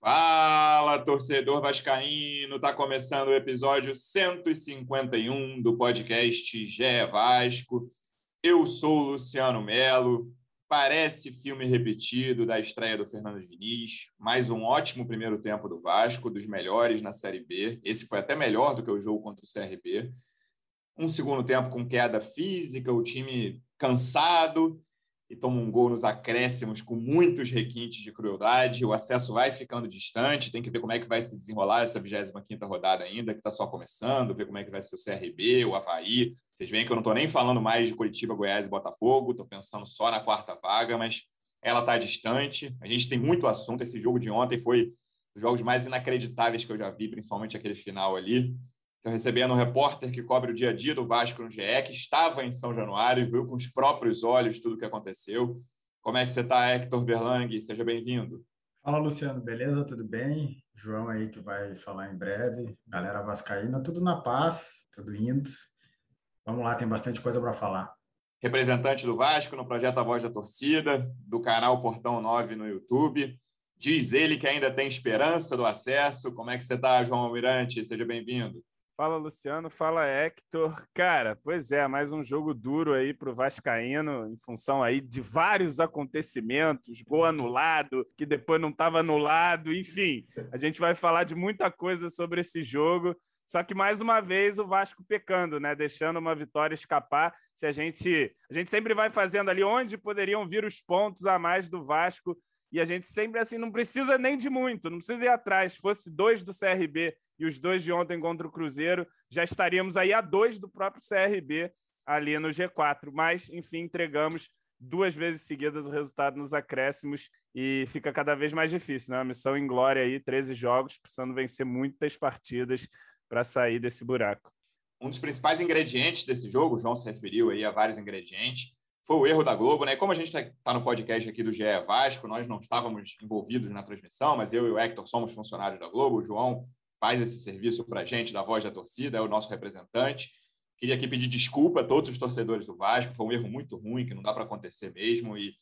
Fala, torcedor vascaíno! Tá começando o episódio 151 do podcast Gé Vasco. Eu sou o Luciano Melo. Parece filme repetido da estreia do Fernando Diniz. Mais um ótimo primeiro tempo do Vasco, dos melhores na Série B. Esse foi até melhor do que o jogo contra o CRB. Um segundo tempo com queda física, o time cansado e toma um gol nos acréscimos com muitos requintes de crueldade. O acesso vai ficando distante, tem que ver como é que vai se desenrolar essa 25ª rodada ainda, que está só começando, ver como é que vai ser o CRB, o Havaí. Vocês veem que eu não estou nem falando mais de Curitiba, Goiás e Botafogo, estou pensando só na quarta vaga, mas ela está distante. A gente tem muito assunto. Esse jogo de ontem foi um dos jogos mais inacreditáveis que eu já vi, principalmente aquele final ali. Estou recebendo um repórter que cobre o dia a dia do Vasco no GE, que estava em São Januário e viu com os próprios olhos tudo o que aconteceu. Como é que você está, Hector Verlang? Seja bem-vindo. Fala, Luciano, beleza? Tudo bem? João aí que vai falar em breve. Galera vascaína, tudo na paz, tudo indo. Vamos lá, tem bastante coisa para falar. Representante do Vasco no projeto A Voz da Torcida, do canal Portão 9 no YouTube. Diz ele que ainda tem esperança do acesso. Como é que você está, João Almirante? Seja bem-vindo. Fala Luciano, fala Hector. Cara, pois é, mais um jogo duro aí para o Vascaíno, em função aí de vários acontecimentos, gol anulado, que depois não estava anulado, enfim. A gente vai falar de muita coisa sobre esse jogo. Só que mais uma vez o Vasco pecando, né? Deixando uma vitória escapar. Se a gente, a gente sempre vai fazendo ali onde poderiam vir os pontos a mais do Vasco e a gente sempre assim não precisa nem de muito, não precisa ir atrás. Se fosse dois do CRB e os dois de ontem contra o Cruzeiro, já estaríamos aí a dois do próprio CRB ali no G4. Mas, enfim, entregamos duas vezes seguidas o resultado nos acréscimos e fica cada vez mais difícil, né? Uma missão em glória aí, 13 jogos, precisando vencer muitas partidas para sair desse buraco. Um dos principais ingredientes desse jogo, o João se referiu aí a vários ingredientes, foi o erro da Globo, né? Como a gente está no podcast aqui do GE Vasco, nós não estávamos envolvidos na transmissão, mas eu e o Hector somos funcionários da Globo, o João faz esse serviço para a gente, da voz da torcida, é o nosso representante. Queria aqui pedir desculpa a todos os torcedores do Vasco, foi um erro muito ruim, que não dá para acontecer mesmo, e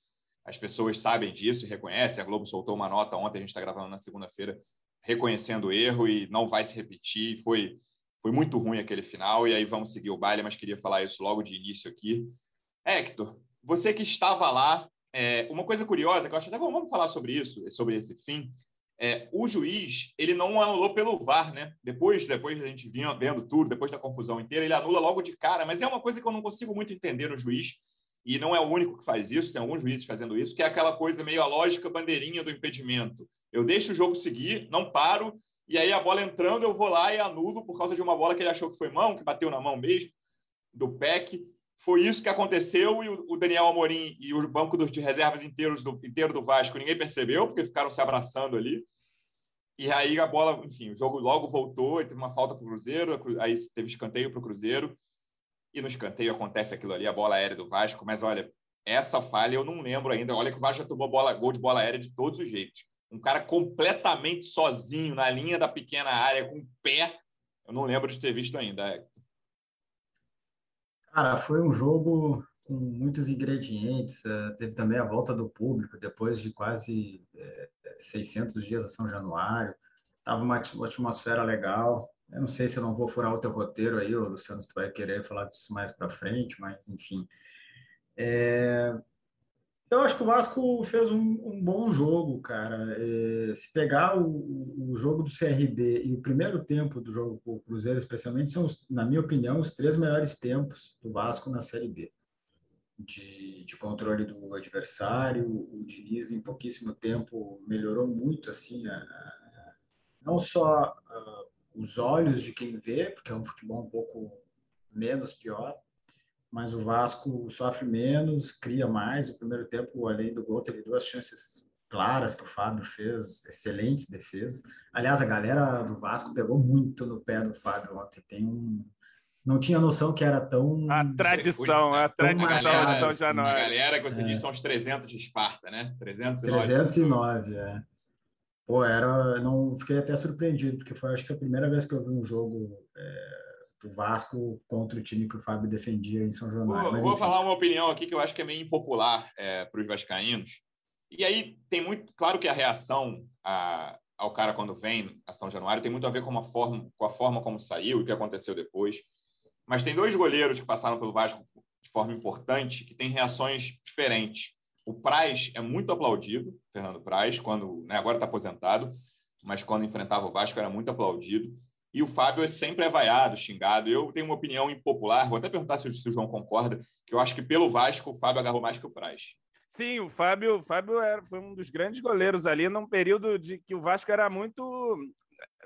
as pessoas sabem disso e reconhecem. A Globo soltou uma nota ontem, a gente está gravando na segunda-feira, reconhecendo o erro e não vai se repetir. Foi, foi muito ruim aquele final, e aí vamos seguir o baile, mas queria falar isso logo de início aqui. Hector, você que estava lá, é, uma coisa curiosa que eu acho até bom, vamos falar sobre isso, sobre esse fim. É, o juiz ele não anulou pelo VAR, né? Depois, depois da gente vinha vendo tudo, depois da confusão inteira, ele anula logo de cara. Mas é uma coisa que eu não consigo muito entender no juiz e não é o único que faz isso. Tem alguns juízes fazendo isso, que é aquela coisa meio a lógica bandeirinha do impedimento. Eu deixo o jogo seguir, não paro e aí a bola entrando eu vou lá e anulo por causa de uma bola que ele achou que foi mão, que bateu na mão mesmo do PEC foi isso que aconteceu e o Daniel Amorim e o banco de reservas inteiros do, inteiro do Vasco ninguém percebeu, porque ficaram se abraçando ali. E aí a bola, enfim, o jogo logo voltou, e teve uma falta para o Cruzeiro, aí teve escanteio para o Cruzeiro, e no escanteio acontece aquilo ali, a bola aérea do Vasco, mas olha, essa falha eu não lembro ainda. Olha que o Vasco já tomou bola, gol de bola aérea de todos os jeitos. Um cara completamente sozinho na linha da pequena área, com o pé, eu não lembro de ter visto ainda. Cara, foi um jogo com muitos ingredientes. Uh, teve também a volta do público depois de quase é, 600 dias a São Januário. Tava uma, uma atmosfera legal. Eu não sei se eu não vou furar o teu roteiro aí, Luciano, se tu vai querer falar disso mais para frente, mas enfim. É, eu acho que o Vasco fez um, um bom jogo, cara. É, se pegar o, o, jogo do CRB e o primeiro tempo do jogo com o Cruzeiro, especialmente, são, na minha opinião, os três melhores tempos do Vasco na Série B. De, de controle do adversário, o Diniz, em pouquíssimo tempo, melhorou muito, assim, a, a, não só a, os olhos de quem vê, porque é um futebol um pouco menos pior, mas o Vasco sofre menos, cria mais. O primeiro tempo, além do gol, teve duas chances claras que o Fábio fez, excelentes defesas. Aliás, a galera do Vasco pegou muito no pé do Fábio ontem. Tem um. Não tinha noção que era tão. A tradição, a tradição galera, de São Januário. A galera que você é. diz são os 300 de Esparta, né? 309. 309, é. Pô, era. Não, fiquei até surpreendido, porque foi acho que a primeira vez que eu vi um jogo. É o Vasco contra o time que o Fábio defendia em São Januário. Vou, vou falar uma opinião aqui que eu acho que é meio impopular é, para os vascaínos. E aí tem muito, claro que a reação a, ao cara quando vem a São Januário tem muito a ver com, forma, com a forma como saiu e o que aconteceu depois. Mas tem dois goleiros que passaram pelo Vasco de forma importante que têm reações diferentes. O Praz é muito aplaudido, Fernando Praz, quando né, agora está aposentado, mas quando enfrentava o Vasco era muito aplaudido. E o Fábio é sempre é vaiado, xingado. Eu tenho uma opinião impopular, vou até perguntar se, o João concorda, que eu acho que pelo Vasco o Fábio agarrou mais que o Praz. Sim, o Fábio, o Fábio era, foi um dos grandes goleiros ali num período de que o Vasco era muito.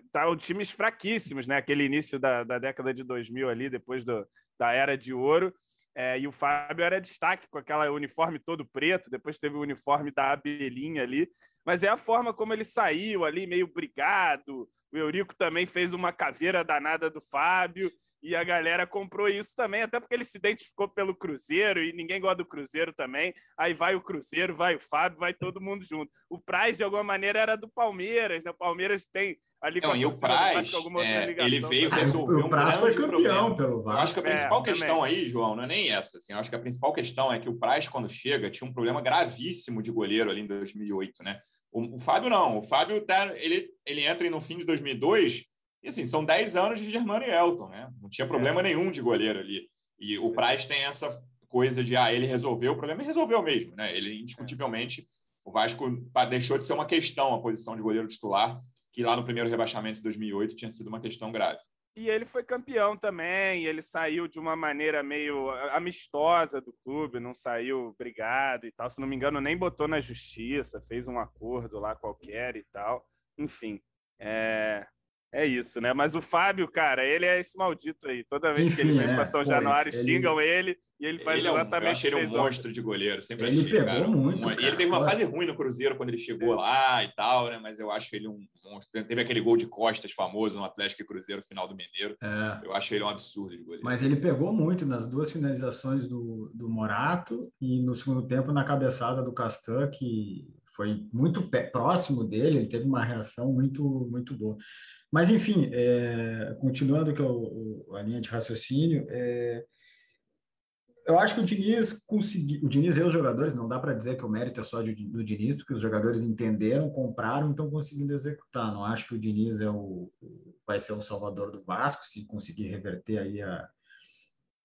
Estavam times fraquíssimos, né? Aquele início da, da década de 2000 ali, depois do, da era de ouro. É, e o Fábio era destaque com aquela uniforme todo preto, depois teve o uniforme da abelhinha ali. Mas é a forma como ele saiu ali, meio brigado. O Eurico também fez uma caveira danada do Fábio e a galera comprou isso também, até porque ele se identificou pelo Cruzeiro e ninguém gosta do Cruzeiro também. Aí vai o Cruzeiro, vai o Fábio, vai todo mundo junto. O Praz, de alguma maneira, era do Palmeiras, né? O Palmeiras tem ali Não, e o Praz, é, ele veio resolver o um Praz foi campeão problema. pelo Vasco. Eu acho que a principal é, questão também. aí, João, não é nem essa. Assim, eu acho que a principal questão é que o Praz, quando chega, tinha um problema gravíssimo de goleiro ali em 2008, né? O, o Fábio não. O Fábio tá, ele, ele entra no fim de 2002 e assim, são 10 anos de Germano e Elton, né? Não tinha problema é. nenhum de goleiro ali. E o Praz tem essa coisa de, ah, ele resolveu o problema e resolveu mesmo, né? Ele, indiscutivelmente, o Vasco deixou de ser uma questão a posição de goleiro titular, que lá no primeiro rebaixamento de 2008 tinha sido uma questão grave. E ele foi campeão também, ele saiu de uma maneira meio amistosa do clube, não saiu brigado e tal. Se não me engano, nem botou na justiça, fez um acordo lá qualquer e tal. Enfim, é, é isso, né? Mas o Fábio, cara, ele é esse maldito aí. Toda vez Enfim, que ele vem é, para São Januário, ele... xingam ele e ele faz ele exatamente é um, Eu achei ele um monstro de goleiro. Sempre ele achei, pegou cara, muito. Um, e ele teve uma fase ruim no Cruzeiro quando ele chegou é. lá e tal, né? Mas eu acho ele um monstro. Teve aquele gol de costas famoso no Atlético e Cruzeiro, final do Mineiro. É. Eu acho ele um absurdo de goleiro. Mas ele pegou muito nas duas finalizações do, do Morato e no segundo tempo na cabeçada do Castan, que foi muito próximo dele, ele teve uma reação muito, muito boa. Mas, enfim, é, continuando que a linha de raciocínio, é, eu acho que o Diniz conseguiu, o Diniz e os jogadores, não dá para dizer que o mérito é só de, do Diniz, porque os jogadores entenderam, compraram, então conseguindo executar. Não acho que o Diniz é o, vai ser o salvador do Vasco, se conseguir reverter aí a,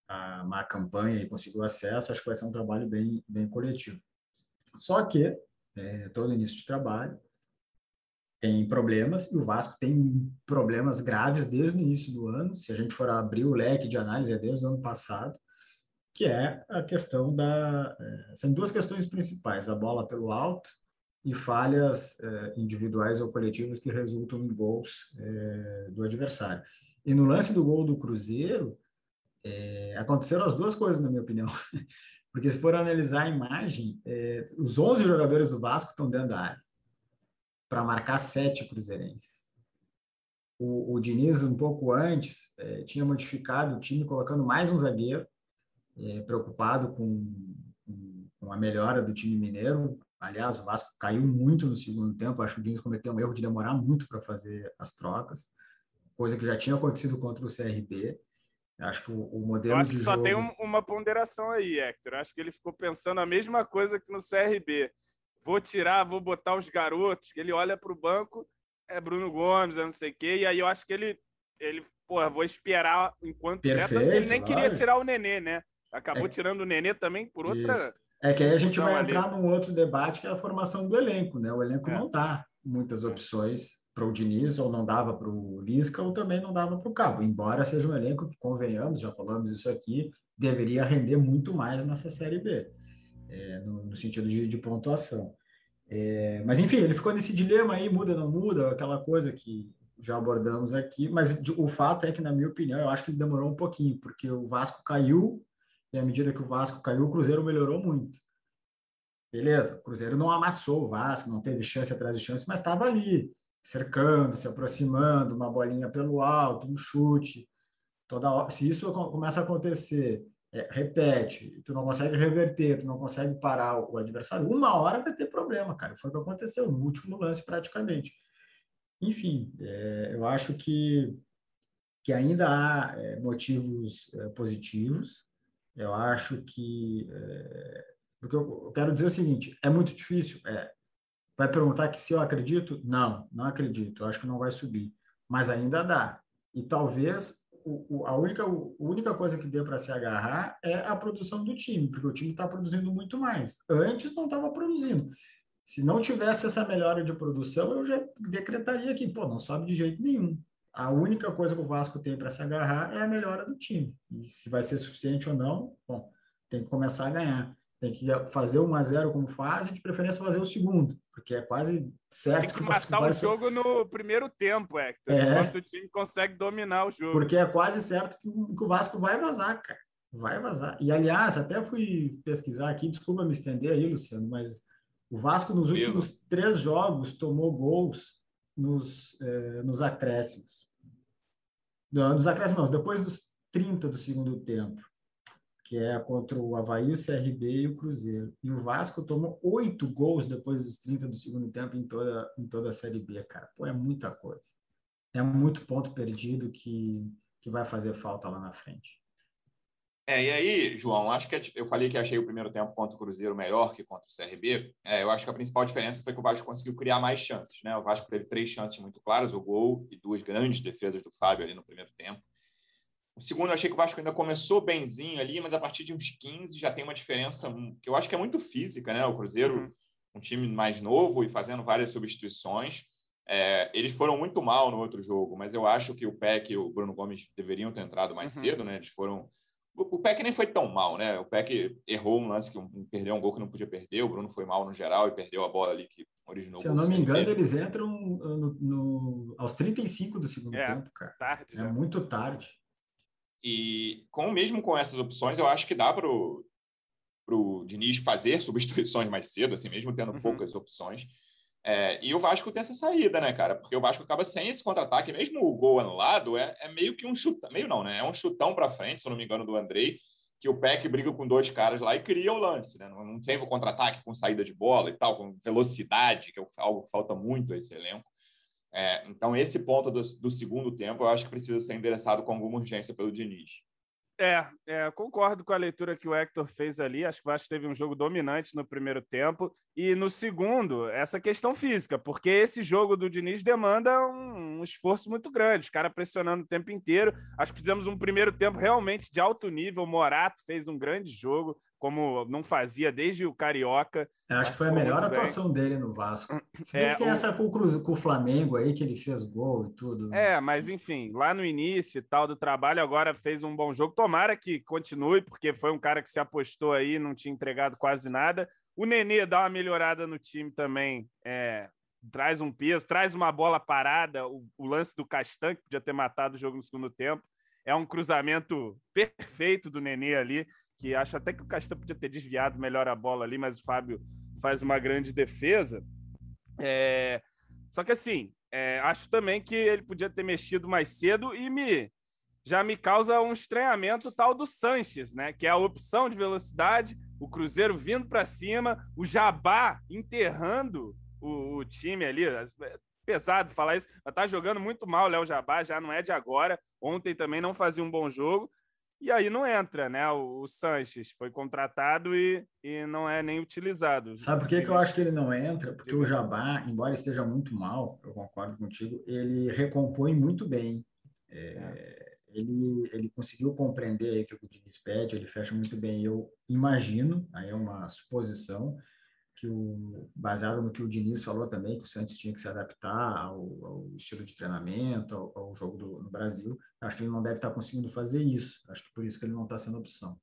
a má campanha e conseguir o acesso, acho que vai ser um trabalho bem, bem coletivo. Só que, é, todo início de trabalho, tem problemas, e o Vasco tem problemas graves desde o início do ano. Se a gente for abrir o leque de análise, é desde o ano passado, que é a questão da. É, são duas questões principais: a bola pelo alto e falhas é, individuais ou coletivas que resultam em gols é, do adversário. E no lance do gol do Cruzeiro, é, aconteceram as duas coisas, na minha opinião. Porque se for analisar a imagem, é, os 11 jogadores do Vasco estão dentro da área para marcar sete cruzeirenses. O, o Diniz, um pouco antes, é, tinha modificado o time colocando mais um zagueiro, é, preocupado com, com, a melhora do time mineiro. Aliás, o Vasco caiu muito no segundo tempo. Acho que o Diniz cometeu um erro de demorar muito para fazer as trocas, coisa que já tinha acontecido contra o CRB. Acho que o, o modelo Eu acho que só jogo... tem um, uma ponderação aí, Hector. Acho que ele ficou pensando a mesma coisa que no CRB vou tirar, vou botar os garotos, que ele olha para o banco, é Bruno Gomes, é não sei o quê, e aí eu acho que ele, ele porra, vou esperar enquanto Perfeito, ele nem queria tirar o Nenê, né? Acabou é. tirando o Nenê também por outra. Isso. É que aí a gente vai entrar num outro debate que é a formação do elenco, né? O elenco é. não dá muitas opções para o Diniz, ou não dava para o Lisca, ou também não dava para o Cabo. Embora seja um elenco que, convenhamos, já falamos isso aqui, deveria render muito mais nessa Série B é, no, no, sentido de, de pontuação. É, mas, enfim, ele ficou nesse dilema aí, muda, não muda, aquela coisa que já abordamos aqui, mas o fato é que, na minha opinião, eu acho que ele demorou um pouquinho, porque o Vasco caiu, e à medida que o Vasco caiu, o Cruzeiro melhorou muito. Beleza, o Cruzeiro não amassou o Vasco, não teve chance atrás de chance, mas estava ali, cercando, se aproximando, uma bolinha pelo alto, um chute. Toda hora, se isso começa a acontecer é, repete, tu não consegue reverter, tu não consegue parar o adversário, uma hora vai ter problema, cara. Foi o que aconteceu no último lance, praticamente. Enfim, é, eu acho que que ainda há é, motivos é, positivos. Eu acho que. É, porque eu quero dizer o seguinte: é muito difícil. É, vai perguntar que se eu acredito? Não, não acredito. Eu acho que não vai subir. Mas ainda dá. E talvez o, o, a, única, a única coisa que dê para se agarrar é a produção do time, porque o time está produzindo muito mais. Antes não estava produzindo. Se não tivesse essa melhora de produção, eu já decretaria que, pô, não sobe de jeito nenhum. A única coisa que o Vasco tem para se agarrar é a melhora do time. E se vai ser suficiente ou não, bom, tem que começar a ganhar. Tem que fazer 1 a 0 como faz e de preferência fazer o segundo, porque é quase certo tem que, que matar o jogo ser... no primeiro tempo, Hector, é, enquanto o time consegue dominar o jogo. Porque é quase certo que o Vasco vai vazar, cara. Vai vazar. E aliás, até fui pesquisar aqui, desculpa me estender aí, Luciano, mas o Vasco nos últimos Meu. três jogos tomou gols nos, eh, nos acréscimos. Não, nos acréscimos, não, depois dos 30 do segundo tempo que é contra o Havaí, o CRB e o Cruzeiro. E o Vasco tomou oito gols depois dos 30 do segundo tempo em toda, em toda a Série B, cara. Pô, é muita coisa. É muito ponto perdido que, que vai fazer falta lá na frente. É, e aí, João, acho que é eu falei que achei o primeiro tempo contra o Cruzeiro melhor que contra o CRB. É, eu acho que a principal diferença foi que o Vasco conseguiu criar mais chances. Né? O Vasco teve três chances muito claras, o gol e duas grandes defesas do Fábio ali no primeiro tempo. O segundo, eu achei que o Vasco ainda começou benzinho ali, mas a partir de uns 15 já tem uma diferença que eu acho que é muito física, né? O Cruzeiro, uhum. um time mais novo e fazendo várias substituições. É, eles foram muito mal no outro jogo, mas eu acho que o Peck e o Bruno Gomes deveriam ter entrado mais uhum. cedo, né? Eles foram. O Peck nem foi tão mal, né? O Peck errou um lance que um, perdeu um gol que não podia perder. O Bruno foi mal no geral e perdeu a bola ali que originou. Se eu não me engano, eles entram no, no, aos 35 do segundo é, tempo, cara. Tarde, é muito tarde. E com mesmo com essas opções, eu acho que dá para o Diniz fazer substituições mais cedo, assim, mesmo tendo uhum. poucas opções. É, e o Vasco tem essa saída, né, cara? Porque o Vasco acaba sem esse contra-ataque, mesmo o gol anulado, é, é meio que um chutão, meio não, né? É um chutão para frente, se eu não me engano, do Andrei, que o Peck briga com dois caras lá e cria o lance, né? Não, não teve o contra-ataque com saída de bola e tal, com velocidade, que é algo que falta muito a esse elenco. É, então, esse ponto do, do, segundo tempo eu acho que precisa ser endereçado com alguma urgência pelo Diniz. É, é, concordo com a leitura que o Hector fez ali. Acho que o Vasco teve um jogo dominante no primeiro tempo. E no segundo, essa questão física, porque esse jogo do Diniz demanda um, um esforço muito grande, os caras pressionando o tempo inteiro. Acho que fizemos um primeiro tempo realmente de alto nível. O Morato fez um grande jogo como não fazia desde o Carioca. Eu acho que foi a melhor atuação dele no Vasco. Se é, tem o... essa com o, com o Flamengo aí, que ele fez gol e tudo. É, mas enfim, lá no início e tal do trabalho, agora fez um bom jogo. Tomara que continue, porque foi um cara que se apostou aí, não tinha entregado quase nada. O Nenê dá uma melhorada no time também, é, traz um peso, traz uma bola parada. O, o lance do Castan, que podia ter matado o jogo no segundo tempo, é um cruzamento perfeito do Nenê ali que acho até que o Castan podia ter desviado melhor a bola ali, mas o Fábio faz uma grande defesa. É... Só que assim, é... acho também que ele podia ter mexido mais cedo e me já me causa um estranhamento tal do Sanches, né? Que é a opção de velocidade, o Cruzeiro vindo para cima, o Jabá enterrando o, o, time ali. É pesado falar isso, mas tá jogando muito mal o Léo Jabá, já não é de agora. Ontem também não fazia um bom jogo. E aí não entra, né? O, o Sanches foi contratado e, e não é nem utilizado. Sabe por que, que eu acho que ele não entra? Porque o Jabá, embora esteja muito mal, eu concordo contigo, ele recompõe muito bem. É, é. Ele, ele conseguiu compreender o que o Diniz pede, ele fecha muito bem. Eu imagino, aí é uma suposição, que o, baseado no que o Diniz falou também, que o Santos tinha que se adaptar ao, ao estilo de treinamento, ao, ao jogo do, no Brasil. Acho que ele não deve estar conseguindo fazer isso. Acho que por isso que ele não está sendo opção.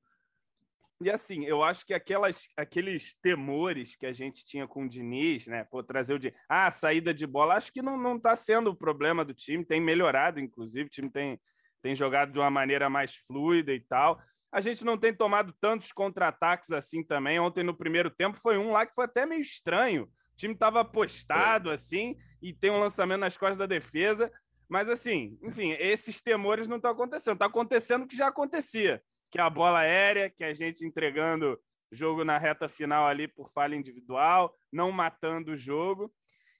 E assim, eu acho que aquelas, aqueles temores que a gente tinha com o Diniz, né? Pô, trazer o de ah, saída de bola, acho que não está sendo o problema do time, tem melhorado, inclusive, o time tem, tem jogado de uma maneira mais fluida e tal. A gente não tem tomado tantos contra-ataques assim também. Ontem, no primeiro tempo, foi um lá que foi até meio estranho. O time estava apostado assim e tem um lançamento nas costas da defesa. Mas, assim, enfim, esses temores não estão acontecendo. Está acontecendo o que já acontecia, que é a bola aérea, que a gente entregando jogo na reta final ali por falha individual, não matando o jogo.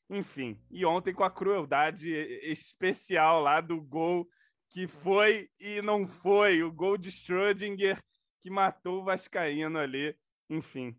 Enfim, e ontem com a crueldade especial lá do gol que foi e não foi. O gol de Schrödinger que matou o Vascaíno ali. Enfim.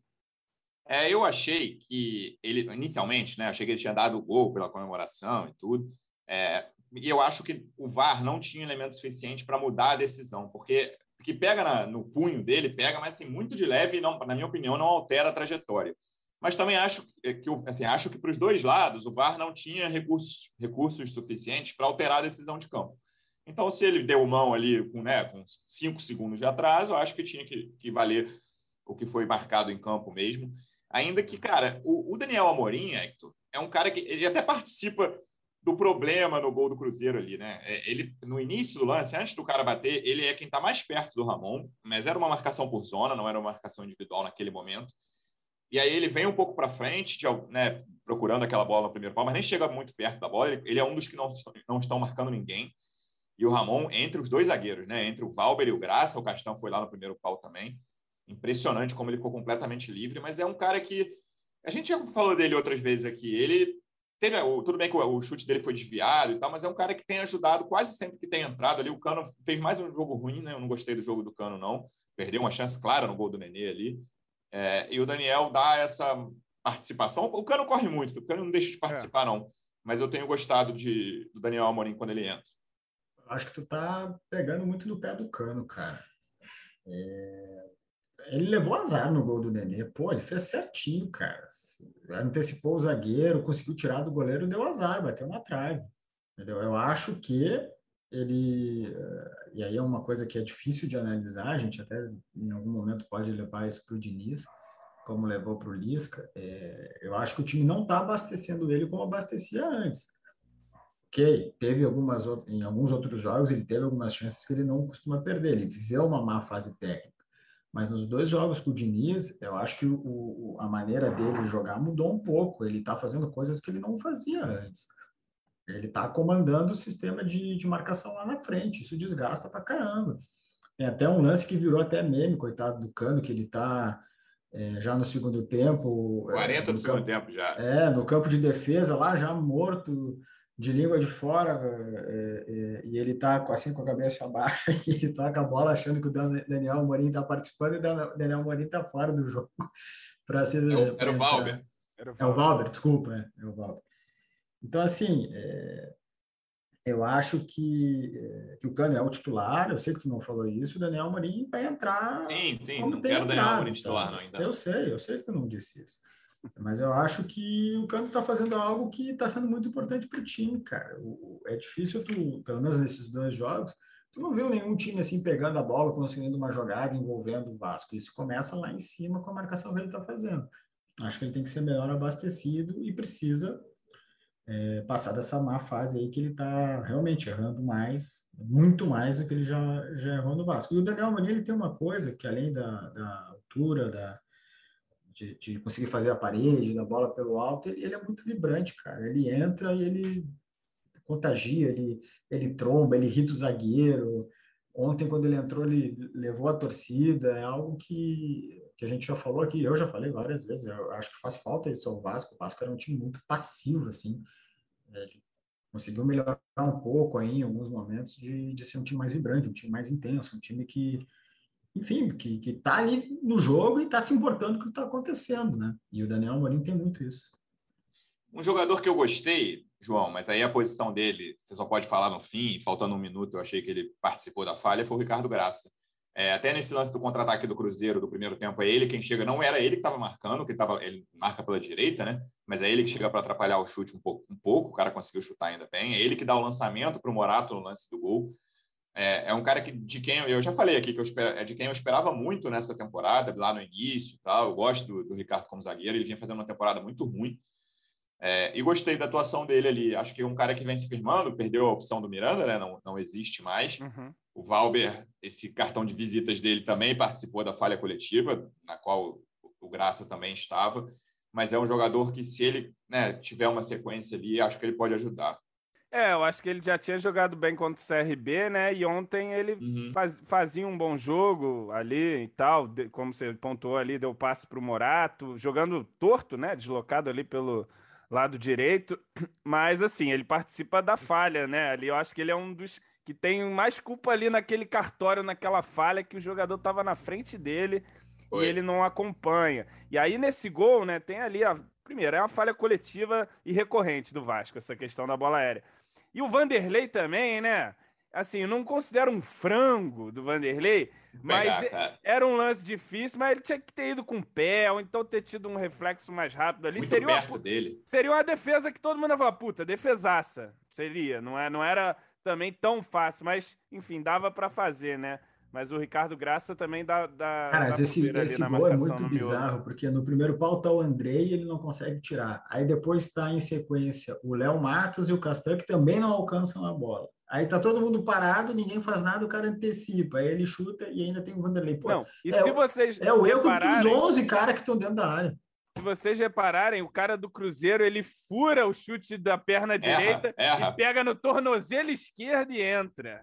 É, eu achei que ele, inicialmente, né? Achei que ele tinha dado o gol pela comemoração e tudo. É, e eu acho que o VAR não tinha elemento suficiente para mudar a decisão, porque que pega na, no punho dele, pega, mas assim, muito de leve não, na minha opinião, não altera a trajetória. Mas também acho que, assim, acho que para os dois lados, o VAR não tinha recursos, recursos suficientes para alterar a decisão de campo. Então, se ele deu mão ali com, né, com cinco segundos de atraso, eu acho que tinha que, que valer o que foi marcado em campo mesmo. Ainda que, cara, o, o Daniel Amorim, Hector, é um cara que ele até participa do problema no gol do Cruzeiro ali, né? É, ele, no início do lance, antes do cara bater, ele é quem está mais perto do Ramon, mas era uma marcação por zona, não era uma marcação individual naquele momento. E aí ele vem um pouco para frente, de, né, procurando aquela bola no primeiro pau, mas nem chega muito perto da bola. Ele, ele é um dos que não, não estão marcando ninguém. E o Ramon, entre os dois zagueiros, né? Entre o Valber e o Graça, o Castão foi lá no primeiro pau também. Impressionante como ele ficou completamente livre, mas é um cara que a gente já falou dele outras vezes aqui. Ele Teve, tudo bem que o, chute dele foi desviado e tal, mas é um cara que tem ajudado quase sempre que tem entrado ali. O Cano fez mais um jogo ruim, né? Eu não gostei do jogo do Cano, não. Perdeu uma chance clara no gol do Nenê ali. É, e o Daniel dá essa participação. O Cano corre muito, o Cano não deixa de participar, é. não. Mas eu tenho gostado de, do Daniel Amorim quando ele entra. Acho que tu tá pegando muito no pé do Cano, cara. É ele levou azar no gol do Nenê. Pô, ele fez certinho, cara. Antecipou o zagueiro, conseguiu tirar do goleiro, deu azar, bateu na trave. Entendeu? Eu acho que ele. Eh, e aí é uma coisa que é difícil de analisar, a gente até em algum momento pode levar isso para o Diniz, como levou para o Lisca. É, eu acho que o time não está abastecendo ele como abastecia antes. Ok, teve algumas em alguns outros jogos ele teve algumas chances que ele não costuma perder. Ele viveu uma má fase técnica. Mas nos dois jogos com o Diniz, eu acho que o, o, a maneira dele jogar mudou um pouco. Ele está fazendo coisas que ele não fazia antes. Ele está comandando o sistema de, de marcação lá na frente. Isso desgasta pra caramba. Tem até um lance que virou até meme, coitado do Cano, que ele está é, já no segundo tempo. 40 é, do segundo tempo já. É, no campo de defesa, lá já morto, de língua de fora, é, é, e ele tá assim com a cabeça abaixo, e ele toca a bola achando que o Daniel Morim tá participando e o Daniel Morim tá fora do jogo. para ser, é o, era, o Valber. Era o Valber. É o Valber, desculpa, é, é o Valber. Então, assim, é, eu acho que, é, que o Cano é o titular, eu sei que tu não falou isso, o Daniel Morim vai entrar. Sim, sim, não quero o Daniel Morim titular, não, ainda. Eu sei, eu sei que tu não disse isso. Mas eu acho que o Canto está fazendo algo que está sendo muito importante para o time, cara. O, é difícil tu, pelo menos nesses dois jogos, tu não viu nenhum time assim pegando a bola, conseguindo uma jogada envolvendo o Vasco. Isso começa lá em cima com a marcação que ele está fazendo. Acho que ele tem que ser melhor abastecido e precisa é, passar dessa má fase aí que ele está realmente errando mais, muito mais do que ele já, já errou no Vasco. E o Daniel Mani, ele tem uma coisa que além da, da altura, da, de, de, conseguir fazer a parede, da bola pelo alto, ele, ele, é muito vibrante, cara. Ele entra e ele contagia, ele, ele tromba, ele irrita o zagueiro. Ontem, quando ele entrou, ele levou a torcida. É algo que, que a gente já falou aqui, eu já falei várias vezes. Eu acho que faz falta isso ao Vasco. O Vasco era um time muito passivo, assim. Ele conseguiu melhorar um pouco aí em alguns momentos de, de ser um time mais vibrante, um time mais intenso, um time que enfim, que, que tá ali no jogo e está se importando com o que está acontecendo, né? E o Daniel Amorim tem muito isso. Um jogador que eu gostei, João, mas aí a posição dele, você só pode falar no fim, faltando um minuto, eu achei que ele participou da falha, foi o Ricardo Graça. É, até nesse lance do contra-ataque do Cruzeiro do primeiro tempo, é ele quem chega, não era ele que estava marcando, que tava, ele marca pela direita, né? Mas é ele que chega para atrapalhar o chute um pouco, um pouco, o cara conseguiu chutar ainda bem, é ele que dá o lançamento para o Morato no lance do gol. É, é, um cara que, de quem eu já falei aqui que eu é de quem eu esperava muito nessa temporada, lá no início tal. Eu gosto do, do Ricardo como zagueiro, ele vinha fazendo uma temporada muito ruim. É, e gostei da atuação dele ali. Acho que é um cara que vem se firmando, perdeu a opção do Miranda, né? não, não existe mais. Uhum. O Valber, esse cartão de visitas dele também participou da falha coletiva, na qual o Graça também estava. Mas é um jogador que, se ele né, tiver uma sequência ali, acho que ele pode ajudar. É, eu acho que ele já tinha jogado bem contra o CRB, né? E ontem ele uhum. faz, fazia um bom jogo ali e tal, como você pontuou ali, deu passe para o Morato, jogando torto, né? Deslocado ali pelo lado direito. Mas assim, ele participa da falha, né? Ali eu acho que ele é um dos que tem mais culpa ali naquele cartório, naquela falha que o jogador estava na frente dele Oi. e ele não acompanha. E aí nesse gol, né, tem ali a primeiro, é uma falha coletiva e recorrente do Vasco essa questão da bola aérea. E o Vanderlei também, né? Assim, eu não considero um frango do Vanderlei, mas Pegar, era um lance difícil, mas ele tinha que ter ido com o pé, ou então ter tido um reflexo mais rápido ali. Muito seria perto uma, dele. Seria uma defesa que todo mundo ia falar, puta, defesaça. Seria, não, é, não era também tão fácil, mas enfim, dava para fazer, né? Mas o Ricardo Graça também dá. dá Cara, dá esse, esse gol é muito bizarro, porque no primeiro pau tá o Andrei e ele não consegue tirar. Aí depois está em sequência o Léo Matos e o Castan, que também não alcançam a bola. Aí tá todo mundo parado, ninguém faz nada, o cara antecipa. Aí ele chuta e ainda tem o Vanderlei. Pô, não, e é, se vocês. É o erro dos 11 caras que estão dentro da área se vocês repararem, o cara do Cruzeiro ele fura o chute da perna direita erra. e pega no tornozelo esquerdo e entra.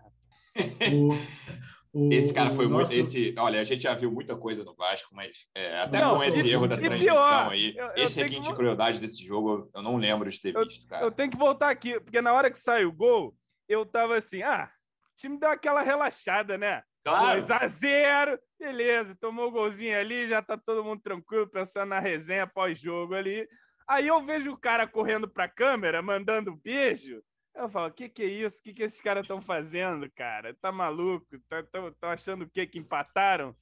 o, esse cara foi nosso... muito. Esse, olha, a gente já viu muita coisa no Vasco, mas é, até não, com esse erro da transmissão pior, aí, eu, eu esse requinte que... de crueldade desse jogo, eu não lembro de ter visto, cara. Eu tenho que voltar aqui, porque na hora que saiu o gol, eu tava assim, ah, o time deu aquela relaxada, né? Claro. 2 a 0 beleza, tomou o golzinho ali, já tá todo mundo tranquilo, pensando na resenha pós-jogo ali. Aí eu vejo o cara correndo pra câmera, mandando beijo. Eu falo, o que, que é isso? O que, que esses caras estão fazendo, cara? Tá maluco? Estão tá, achando o quê? Que empataram?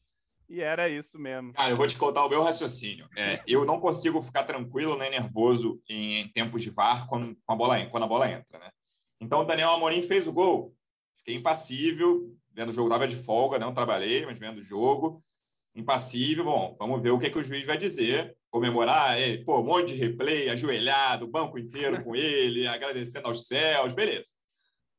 E era isso mesmo. Cara, eu vou te contar o meu raciocínio. É, eu não consigo ficar tranquilo nem nervoso em, em tempos de VAR quando, a bola, quando a bola entra, né? Então o Daniel Amorim fez o gol. Fiquei impassível, vendo o jogo, estava de folga, não trabalhei, mas vendo o jogo, impassível. Bom, vamos ver o que, que o juiz vai dizer. Comemorar, é, pô, um monte de replay, ajoelhado, o banco inteiro com ele, agradecendo aos céus, beleza.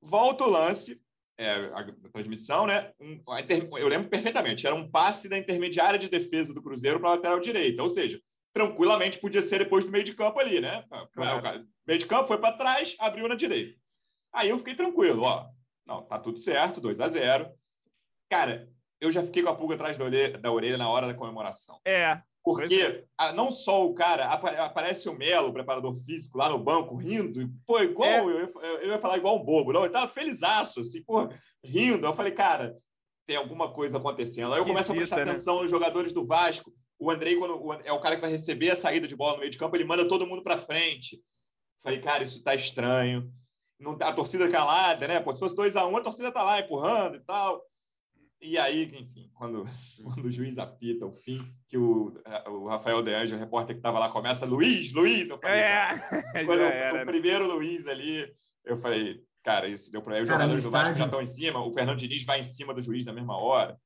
Volta o lance, é, a, a, transmissão, né? Um, a inter... Eu lembro perfeitamente, era um passe da intermediária de defesa do Cruzeiro para a lateral direita, ou seja, tranquilamente podia ser depois do meio de campo ali, né? Claro. Meio de campo foi para trás, abriu na direita. Aí eu fiquei tranquilo, ó, não, tá tudo certo, 2 a 0 Cara, eu já fiquei com a pulga atrás da orelha, da orelha na hora da comemoração. É. Porque é. não só o cara, aparece o Melo, o preparador físico, lá no banco, rindo, e, pô, igual, é. eu, eu, ia falar igual um bobo, não, ele tava felizaço, assim, pô, rindo. Eu falei, cara, tem alguma coisa acontecendo. Aí eu começo a prestar né? atenção nos jogadores do Vasco. O Andrei, quando é o cara que vai receber a saída de bola no meio de campo, ele manda todo mundo para frente. Falei, cara, isso tá estranho não, a torcida calada, né? Pô, se fosse 2x1, um, a torcida tá lá empurrando e tal. E aí, enfim, quando, quando o juiz apita o fim, que o, o Rafael De Anjo, o repórter que estava lá, começa, Luiz, Luiz, eu falei, é, quando eu, o primeiro Luiz ali, eu falei, cara, isso deu para Os cara, jogadores do Vasco já estão em cima, o Fernando Diniz vai em cima do juiz na mesma hora.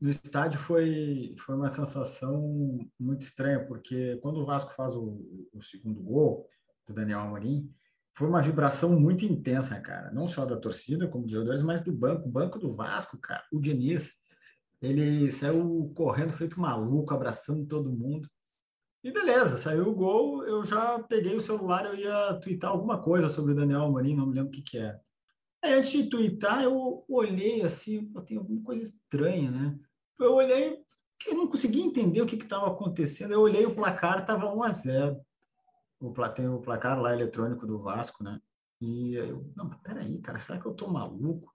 No estádio foi, foi uma sensação muito estranha, porque quando o Vasco faz o, o segundo gol do Daniel Amorim, foi uma vibração muito intensa, cara. Não só da torcida, como dos jogadores, mas do banco. O banco do Vasco, cara, o Diniz, ele saiu correndo feito maluco, abraçando todo mundo. E beleza, saiu o gol, eu já peguei o celular, eu ia twittar alguma coisa sobre o Daniel Amorim, não me lembro o que que era. Aí, antes de twittar, eu olhei assim, tem alguma coisa estranha, né? Eu olhei, eu não conseguia entender o que estava acontecendo. Eu olhei o placar, estava 1 a 0 o, tem o placar lá eletrônico do Vasco, né? E eu, não, peraí, cara, será que eu tô maluco?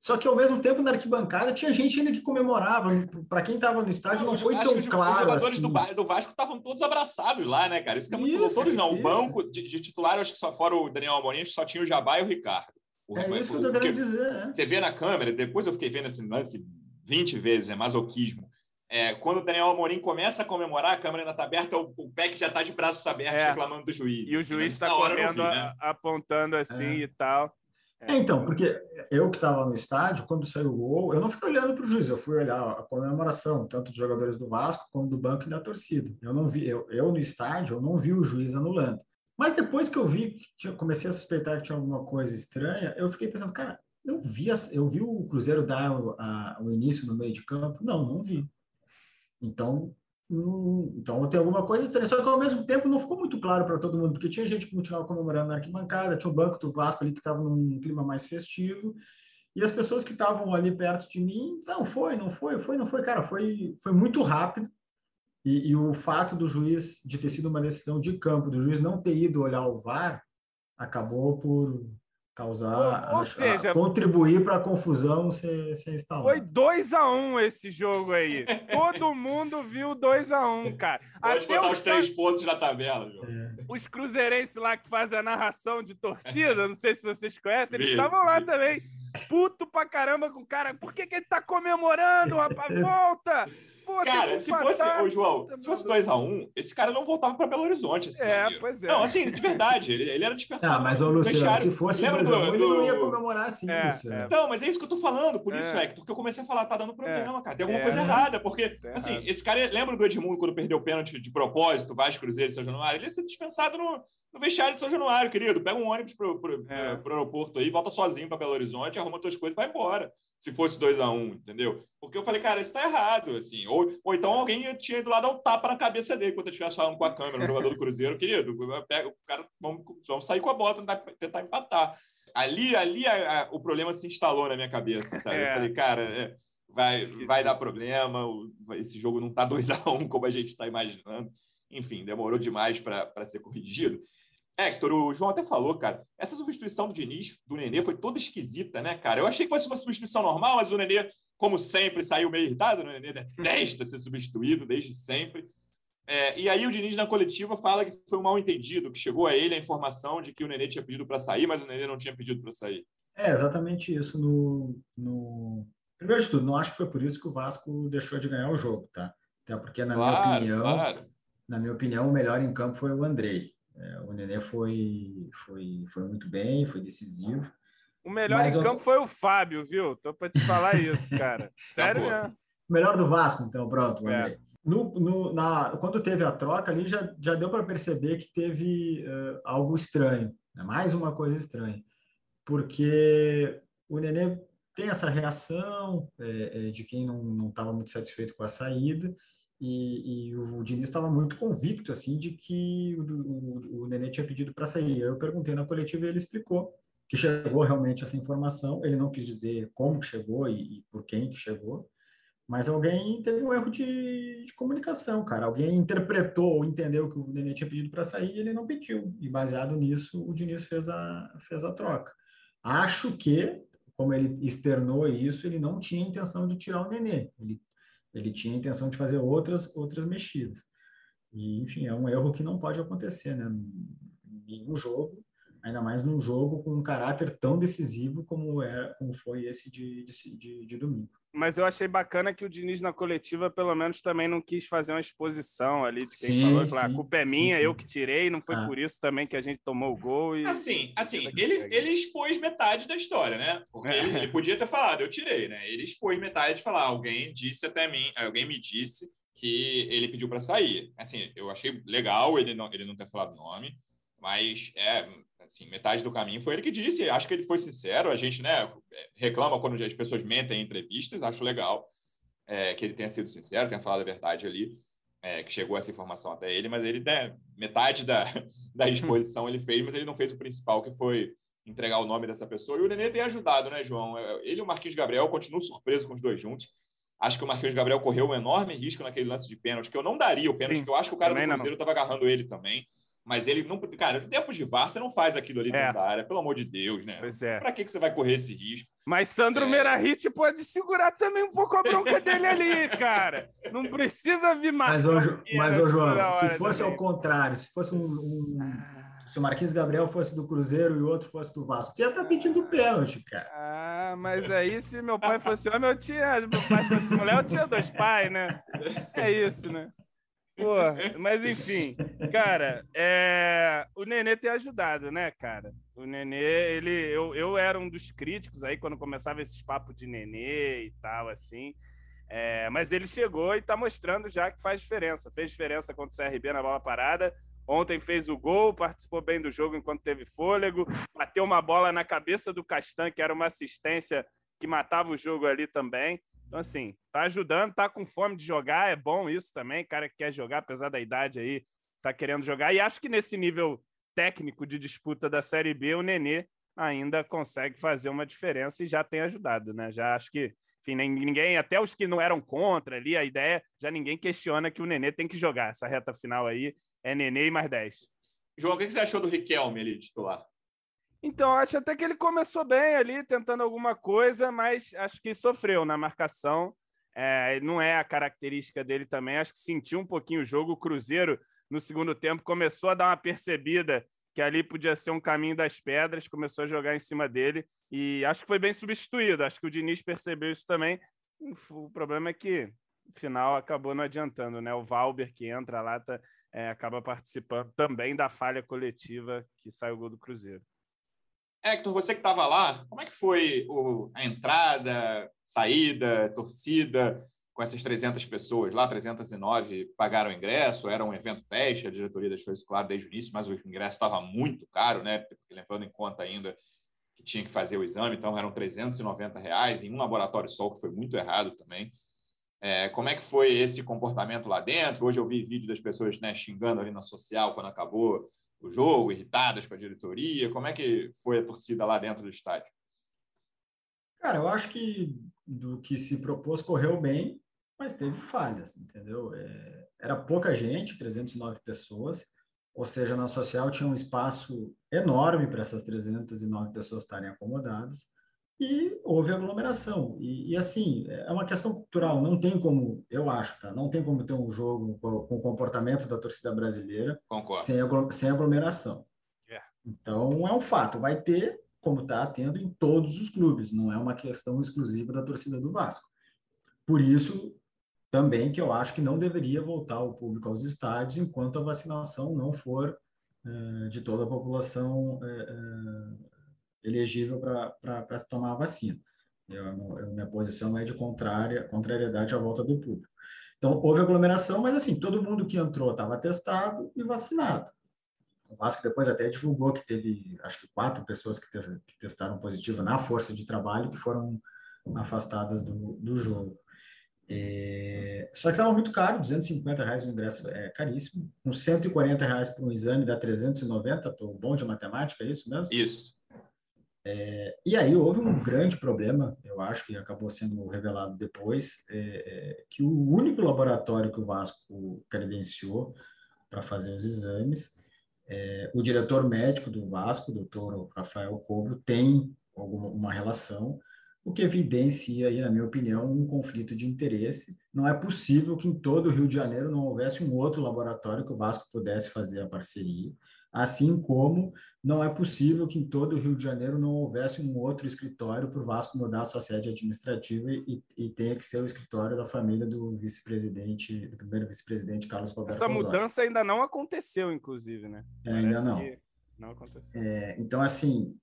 Só que ao mesmo tempo na arquibancada tinha gente ainda que comemorava. Para quem estava no estádio não, não foi tão claro. Os jogadores assim. do, do, Vasco estavam todos abraçados lá, né, cara? Isso que é muito isso, Todos não. Isso. O banco de, de titular, acho que só fora o Daniel Amorim, só tinha o Jabá e o Ricardo. O, é isso que eu tô querendo dizer. É. Você vê na câmera, depois eu fiquei vendo esse lance 20 vezes, é masoquismo. É, quando o Daniel Amorim começa a comemorar, a câmera ainda está aberta, o, o Peck já está de braços abertos é. reclamando do juiz. E o assim, juiz está correndo, vi, né? apontando assim é. e tal. É. então, porque eu que estava no estádio, quando saiu o gol, eu não fiquei olhando para o juiz, eu fui olhar a comemoração, tanto dos jogadores do Vasco como do banco e da torcida. Eu não vi, eu, eu no estádio, eu não vi o juiz anulando. Mas depois que eu vi, que tinha, comecei a suspeitar que tinha alguma coisa estranha, eu fiquei pensando, cara, eu vi, eu vi o Cruzeiro dar a, o início no meio de campo? Não, não vi. Então, então tem alguma coisa estranha. Só que ao mesmo tempo não ficou muito claro para todo mundo, porque tinha gente que continuava comemorando na arquibancada, tinha o banco do Vasco ali que estava num clima mais festivo, e as pessoas que estavam ali perto de mim, não foi, não foi, foi, não foi, cara, foi, foi muito rápido. E, e o fato do juiz de ter sido uma decisão de campo, do juiz não ter ido olhar o VAR, acabou por causar, ou, ou seja, contribuir para a confusão ser, ser instalada. Foi 2 a 1 um esse jogo aí. Todo mundo viu 2 a 1 um, cara. Pode Até botar os, três pontos na tabela, João. É. Os cruzeirenses lá que fazem a narração de torcida, não sei se vocês conhecem, eles estavam lá também. Puto pra caramba com o cara. Por que, que ele tá comemorando, rapaz? Volta! Pô, cara, se fosse, ô, João, se fosse 2x1, um, esse cara não voltava para Belo Horizonte. Assim, é, amigo. pois é. Não, assim, de verdade, ele, ele era dispensado. Ah, mas, ô, Luciano, se fosse 2x1, do, um, ele não ia comemorar assim, é, Luciano. É. Não, mas é isso que eu tô falando, por isso, é. Hector, que eu comecei a falar, tá dando problema, é. cara. Tem alguma é. coisa errada, porque, tá assim, errado. esse cara, lembra do Edmundo quando perdeu o pênalti de propósito, Vasco, Cruzeiro e São Januário? Ele ia ser dispensado no, no vestiário de São Januário, querido. Pega um ônibus pro, pro, é. pro aeroporto aí, volta sozinho para Belo Horizonte, arruma suas coisas e vai embora se fosse 2 a 1 um, entendeu? Porque eu falei, cara, isso tá errado, assim. Ou, ou então alguém tinha ido lá dar um tapa na cabeça dele quando eu estivesse falando com a câmera, o jogador do Cruzeiro, querido, pega, o cara, vamos, vamos sair com a bola, tentar, tentar empatar. Ali, ali a, a, o problema se instalou na minha cabeça, sabe? É. Eu falei, cara, é, vai, vai dar problema, esse jogo não tá 2 a 1 um, como a gente está imaginando. Enfim, demorou demais para ser corrigido. Hector, o João até falou, cara, essa substituição do Diniz, do Nenê, foi toda esquisita, né, cara? Eu achei que fosse uma substituição normal, mas o Nenê, como sempre, saiu meio irritado. Né? O Nenê detesta ser substituído desde sempre. É, e aí o Diniz, na coletiva, fala que foi um mal entendido, que chegou a ele a informação de que o Nenê tinha pedido para sair, mas o Nenê não tinha pedido para sair. É, exatamente isso. No, no... Primeiro de tudo, não acho que foi por isso que o Vasco deixou de ganhar o jogo, tá? Até porque, na claro, minha opinião, claro. na minha opinião, o melhor em campo foi o Andrei. É, o Nenê foi, foi, foi muito bem, foi decisivo. O melhor em campo foi o Fábio, viu? Tô para te falar isso, cara. Sério mesmo. O melhor do Vasco, então, pronto. É. No, no, na, quando teve a troca ali, já, já deu para perceber que teve uh, algo estranho, né? mais uma coisa estranha. Porque o Nenê tem essa reação é, é, de quem não estava muito satisfeito com a saída, e, e o Diniz estava muito convicto assim de que o, o, o Nenê tinha pedido para sair. Eu perguntei na coletiva e ele explicou que chegou realmente essa informação. Ele não quis dizer como que chegou e, e por quem que chegou, mas alguém teve um erro de, de comunicação, cara. Alguém interpretou ou entendeu que o Nenê tinha pedido para sair e ele não pediu. E baseado nisso, o Diniz fez a, fez a troca. Acho que, como ele externou isso, ele não tinha intenção de tirar o Nenê. Ele ele tinha a intenção de fazer outras outras mexidas. E, enfim, é um erro que não pode acontecer, né? Em um jogo, ainda mais num jogo com um caráter tão decisivo como é como foi esse de, de, de, domingo. Mas eu achei bacana que o Diniz na coletiva pelo menos também não quis fazer uma exposição ali de quem sim, falou que a culpa é minha, sim, sim. eu que tirei, não foi ah. por isso também que a gente tomou o gol e assim, assim, ele, ele expôs metade da história, né? Porque é. ele, ele, podia ter falado, eu tirei, né? Ele expôs metade de falar, alguém disse até mim, alguém me disse que ele pediu para sair. Assim, eu achei legal ele não ele não ter falado nome, mas é assim, metade do caminho foi ele que disse. Acho que ele foi sincero. A gente né, reclama quando as pessoas mentem em entrevistas, acho legal é, que ele tenha sido sincero, tenha falado a verdade ali, é, que chegou essa informação até ele, mas ele, né, metade da, da exposição ele fez, mas ele não fez o principal, que foi entregar o nome dessa pessoa. E o Nenê tem ajudado, né, João? É, ele e o Marquinhos Gabriel continuam surpreso com os dois juntos. Acho que o Marquinhos Gabriel correu um enorme risco naquele lance de pênalti, que eu não daria o pênalti, Sim, porque eu acho que o cara do Cruzeiro estava agarrando ele também. Mas ele não. Cara, em tempos de VAR, você não faz aquilo ali é. dentro da área, pelo amor de Deus, né? Pois é. Pra que, que você vai correr esse risco? Mas Sandro é... Merahit pode segurar também um pouco a bronca dele ali, cara. Não precisa vir mais. Mas, ô, mas, ô João, se fosse também. ao contrário, se fosse um, um. Se o Marquinhos Gabriel fosse do Cruzeiro e o outro fosse do Vasco, você ia estar tá pedindo pênalti, cara. Ah, mas aí se meu pai fosse homem, eu tinha. Meu pai fosse mulher, eu tinha dois pais, né? É isso, né? Pô, mas enfim, cara, é... o Nenê tem ajudado, né, cara? O Nenê, ele, eu, eu era um dos críticos aí quando começava esses papos de Nenê e tal, assim. É... Mas ele chegou e tá mostrando já que faz diferença. Fez diferença contra o CRB na bola parada. Ontem fez o gol, participou bem do jogo enquanto teve fôlego, bateu uma bola na cabeça do Castan, que era uma assistência que matava o jogo ali também. Então, assim, tá ajudando, tá com fome de jogar, é bom isso também. Cara que quer jogar, apesar da idade aí, tá querendo jogar. E acho que nesse nível técnico de disputa da Série B, o Nenê ainda consegue fazer uma diferença e já tem ajudado, né? Já acho que, enfim, ninguém, até os que não eram contra ali, a ideia, já ninguém questiona que o Nenê tem que jogar. Essa reta final aí é Nenê e mais 10. João, o que você achou do Riquelme ali, titular? Então, acho até que ele começou bem ali, tentando alguma coisa, mas acho que sofreu na marcação. É, não é a característica dele também. Acho que sentiu um pouquinho o jogo. O Cruzeiro, no segundo tempo, começou a dar uma percebida que ali podia ser um caminho das pedras, começou a jogar em cima dele e acho que foi bem substituído. Acho que o Diniz percebeu isso também. O problema é que no final acabou não adiantando, né? O Valber que entra lá tá, é, acaba participando também da falha coletiva que sai o gol do Cruzeiro. Hector, você que estava lá, como é que foi o, a entrada, saída, torcida com essas 300 pessoas lá? 309 pagaram ingresso, era um evento teste, a diretoria deixou isso claro desde o início, mas o ingresso estava muito caro, né? Levando em conta ainda que tinha que fazer o exame, então eram 390 reais em um laboratório só, que foi muito errado também. É, como é que foi esse comportamento lá dentro? Hoje eu vi vídeo das pessoas né, xingando ali na social quando acabou o jogo, irritadas com a diretoria. Como é que foi a torcida lá dentro do estádio? Cara, eu acho que do que se propôs correu bem, mas teve falhas, entendeu? É, era pouca gente, 309 pessoas, ou seja, na social tinha um espaço enorme para essas 309 pessoas estarem acomodadas e houve aglomeração. E, e, assim, é uma questão cultural, não tem como, eu acho, tá? Não tem como ter um jogo com, o comportamento da torcida brasileira sem, sem aglomeração. Yeah. É. Então, é um fato, vai ter, como está tendo em todos os clubes, não é uma questão exclusiva da torcida do Vasco. Por isso, também que eu acho que não deveria voltar o público aos estádios enquanto a vacinação não for eh, de toda a população eh, eh, elegível para se tomar a vacina. Eu, eu, minha posição é de contrária, contrariedade à volta do público. Então, houve aglomeração, mas assim, todo mundo que entrou estava testado e vacinado. O Vasco depois até divulgou que teve, acho que quatro pessoas que, te, que testaram positivo na força de trabalho que foram afastadas do, do jogo. É, só que estava muito caro, 250 reais o ingresso é caríssimo. Com 140 reais por um exame dá 390, estou bom de matemática, é isso mesmo? Isso. É, e aí houve um grande problema, eu acho que acabou sendo revelado depois, é, é, que o único laboratório que o Vasco credenciou para fazer os exames, é, o diretor médico do Vasco, o doutor Rafael Cobro, tem alguma uma relação, o que evidencia, aí, na minha opinião, um conflito de interesse. Não é possível que em todo o Rio de Janeiro não houvesse um outro laboratório que o Vasco pudesse fazer a parceria assim como não é possível que em todo o Rio de Janeiro não houvesse um outro escritório para o Vasco mudar sua sede administrativa e, e tenha que ser o escritório da família do vice-presidente, do primeiro vice-presidente Carlos Roberto Essa mudança ainda não aconteceu, inclusive, né? É, ainda não. Não aconteceu. É, então, assim,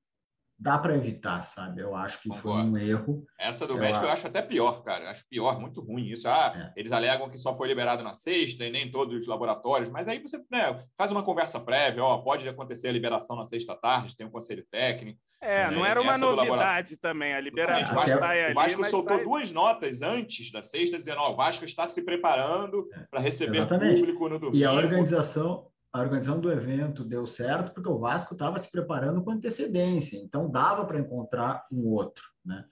dá para evitar, sabe? Eu acho que Concordo. foi um erro. Essa do eu médico acho... eu acho até pior, cara. Acho pior, muito ruim isso. Ah, é. eles alegam que só foi liberado na sexta e nem todos os laboratórios, mas aí você né, faz uma conversa prévia, ó, pode acontecer a liberação na sexta tarde, tem um conselho técnico. É, né? não era uma novidade também, a liberação Até, sai ali. O Vasco soltou sai... duas notas antes da sexta, dizendo: ó, o Vasco está se preparando é. para receber Exatamente. público no domingo. E a organização, a organização do evento deu certo porque o Vasco estava se preparando com antecedência, então dava para encontrar um outro, né?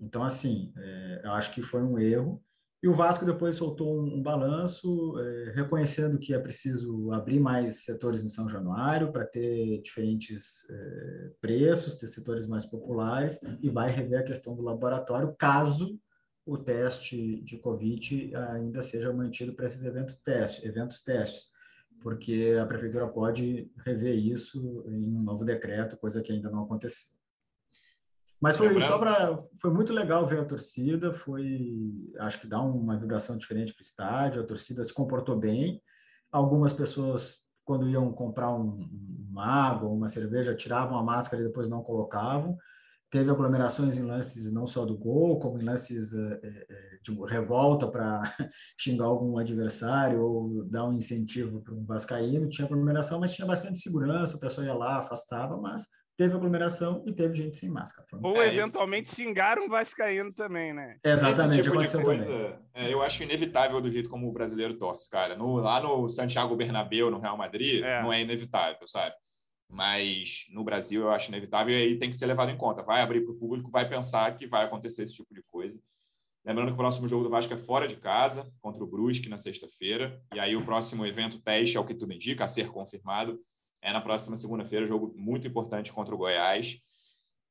Então, assim, é, eu acho que foi um erro. E o Vasco depois soltou um, um balanço, é, reconhecendo que é preciso abrir mais setores em São Januário para ter diferentes é, preços, ter setores mais populares, e vai rever a questão do laboratório, caso o teste de Covid ainda seja mantido para esses eventos testes, eventos testes porque a prefeitura pode rever isso em um novo decreto, coisa que ainda não aconteceu. Mas foi só para foi muito legal ver a torcida, foi acho que dá uma vibração diferente para o estádio, a torcida se comportou bem. Algumas pessoas quando iam comprar um, uma água, uma cerveja, tiravam a máscara e depois não colocavam teve aglomerações em lances não só do gol, como em lances é, é, de revolta para xingar algum adversário ou dar um incentivo para um vascaíno. Tinha aglomeração, mas tinha bastante segurança, o pessoal ia lá, afastava, mas teve aglomeração e teve gente sem máscara. Ou é, eventualmente xingaram o vascaíno também, né? Exatamente, Esse tipo de coisa, é, eu acho inevitável do jeito como o brasileiro torce, cara. No, lá no Santiago Bernabéu, no Real Madrid, é. não é inevitável, sabe? Mas no Brasil eu acho inevitável e aí tem que ser levado em conta. Vai abrir para o público, vai pensar que vai acontecer esse tipo de coisa. Lembrando que o próximo jogo do Vasco é fora de casa, contra o Brusque, na sexta-feira. E aí o próximo evento teste, é o que tudo indica, a ser confirmado, é na próxima segunda-feira, jogo muito importante contra o Goiás.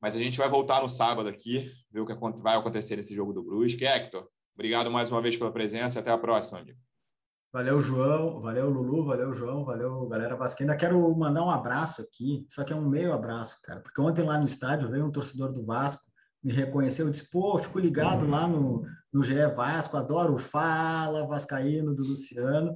Mas a gente vai voltar no sábado aqui, ver o que vai acontecer nesse jogo do Brusque. Hector, obrigado mais uma vez pela presença e até a próxima, amigo. Valeu, João. Valeu, Lulu. Valeu, João. Valeu, galera Vascaína. Quero mandar um abraço aqui, só que é um meio abraço, cara, porque ontem lá no estádio veio um torcedor do Vasco, me reconheceu, disse, pô, fico ligado lá no, no GE Vasco, adoro o Fala Vascaíno do Luciano.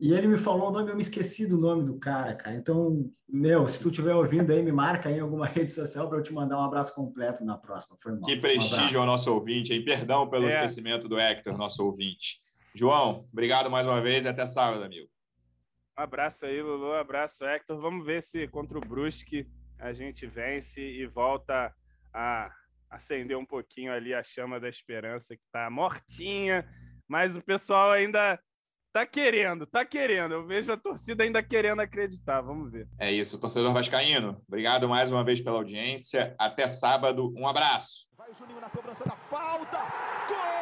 E ele me falou o nome, eu me esqueci do nome do cara, cara. Então, meu, se tu estiver ouvindo aí, me marca aí em alguma rede social para eu te mandar um abraço completo na próxima. Foi mal. Que prestígio um ao nosso ouvinte, hein? Perdão pelo é. esquecimento do Hector, nosso ouvinte. João, obrigado mais uma vez e até sábado, amigo. Um abraço aí, Lulu. Um abraço, Hector. Vamos ver se contra o Brusque a gente vence e volta a acender um pouquinho ali a chama da esperança que está mortinha, mas o pessoal ainda tá querendo, tá querendo. Eu vejo a torcida ainda querendo acreditar. Vamos ver. É isso, torcedor vascaíno. Obrigado mais uma vez pela audiência. Até sábado. Um abraço. Vai o Juninho na cobrança da falta. Gol!